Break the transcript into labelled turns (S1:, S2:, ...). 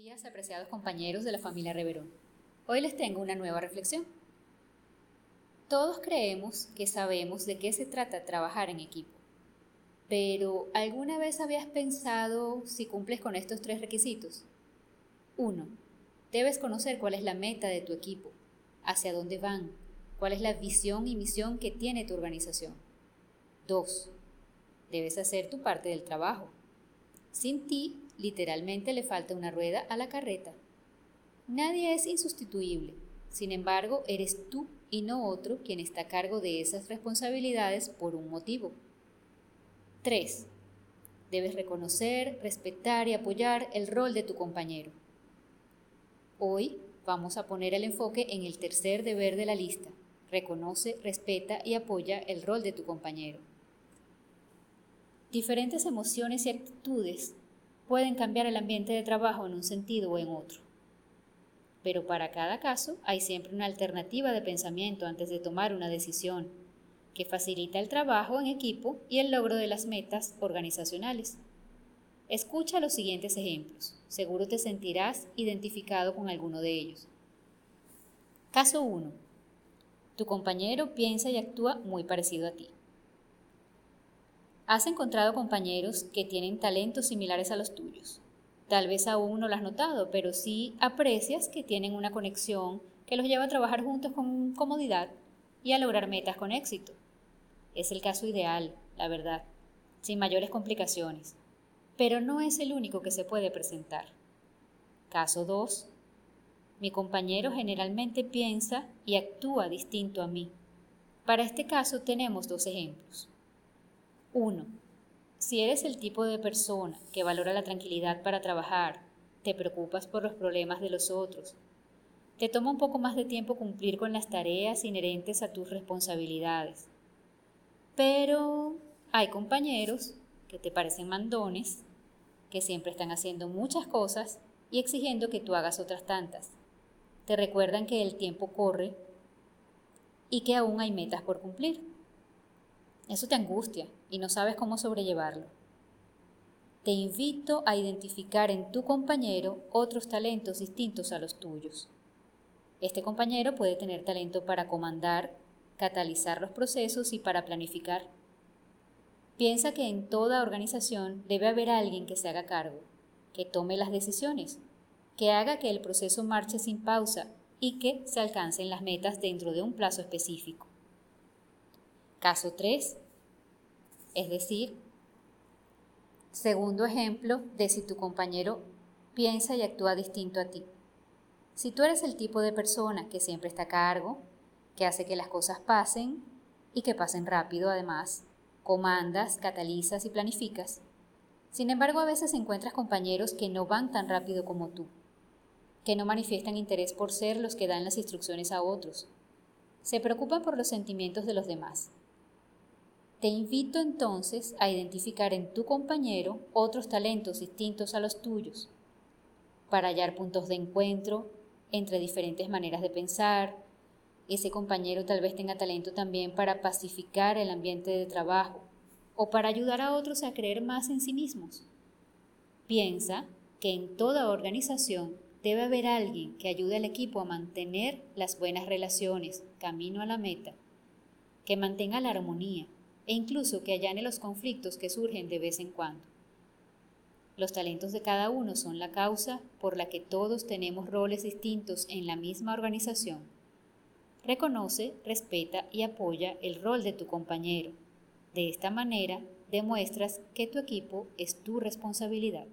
S1: días, apreciados compañeros de la familia Reverón. Hoy les tengo una nueva reflexión. Todos creemos que sabemos de qué se trata trabajar en equipo, pero ¿alguna vez habías pensado si cumples con estos tres requisitos? 1. Debes conocer cuál es la meta de tu equipo, hacia dónde van, cuál es la visión y misión que tiene tu organización. 2. Debes hacer tu parte del trabajo. Sin ti, Literalmente le falta una rueda a la carreta. Nadie es insustituible. Sin embargo, eres tú y no otro quien está a cargo de esas responsabilidades por un motivo. 3. Debes reconocer, respetar y apoyar el rol de tu compañero. Hoy vamos a poner el enfoque en el tercer deber de la lista. Reconoce, respeta y apoya el rol de tu compañero. Diferentes emociones y actitudes pueden cambiar el ambiente de trabajo en un sentido o en otro. Pero para cada caso hay siempre una alternativa de pensamiento antes de tomar una decisión, que facilita el trabajo en equipo y el logro de las metas organizacionales. Escucha los siguientes ejemplos. Seguro te sentirás identificado con alguno de ellos. Caso 1. Tu compañero piensa y actúa muy parecido a ti. Has encontrado compañeros que tienen talentos similares a los tuyos. Tal vez aún no lo has notado, pero sí aprecias que tienen una conexión que los lleva a trabajar juntos con comodidad y a lograr metas con éxito. Es el caso ideal, la verdad, sin mayores complicaciones, pero no es el único que se puede presentar. Caso 2. Mi compañero generalmente piensa y actúa distinto a mí. Para este caso tenemos dos ejemplos. 1. Si eres el tipo de persona que valora la tranquilidad para trabajar, te preocupas por los problemas de los otros, te toma un poco más de tiempo cumplir con las tareas inherentes a tus responsabilidades. Pero hay compañeros que te parecen mandones, que siempre están haciendo muchas cosas y exigiendo que tú hagas otras tantas. Te recuerdan que el tiempo corre y que aún hay metas por cumplir. Eso te angustia y no sabes cómo sobrellevarlo. Te invito a identificar en tu compañero otros talentos distintos a los tuyos. Este compañero puede tener talento para comandar, catalizar los procesos y para planificar. Piensa que en toda organización debe haber alguien que se haga cargo, que tome las decisiones, que haga que el proceso marche sin pausa y que se alcancen las metas dentro de un plazo específico. Caso 3. Es decir, segundo ejemplo de si tu compañero piensa y actúa distinto a ti. Si tú eres el tipo de persona que siempre está a cargo, que hace que las cosas pasen y que pasen rápido además, comandas, catalizas y planificas. Sin embargo, a veces encuentras compañeros que no van tan rápido como tú, que no manifiestan interés por ser los que dan las instrucciones a otros. Se preocupan por los sentimientos de los demás te invito entonces a identificar en tu compañero otros talentos distintos a los tuyos, para hallar puntos de encuentro entre diferentes maneras de pensar. Ese compañero tal vez tenga talento también para pacificar el ambiente de trabajo o para ayudar a otros a creer más en sí mismos. Piensa que en toda organización debe haber alguien que ayude al equipo a mantener las buenas relaciones camino a la meta, que mantenga la armonía e incluso que allane los conflictos que surgen de vez en cuando. Los talentos de cada uno son la causa por la que todos tenemos roles distintos en la misma organización. Reconoce, respeta y apoya el rol de tu compañero. De esta manera, demuestras que tu equipo es tu responsabilidad.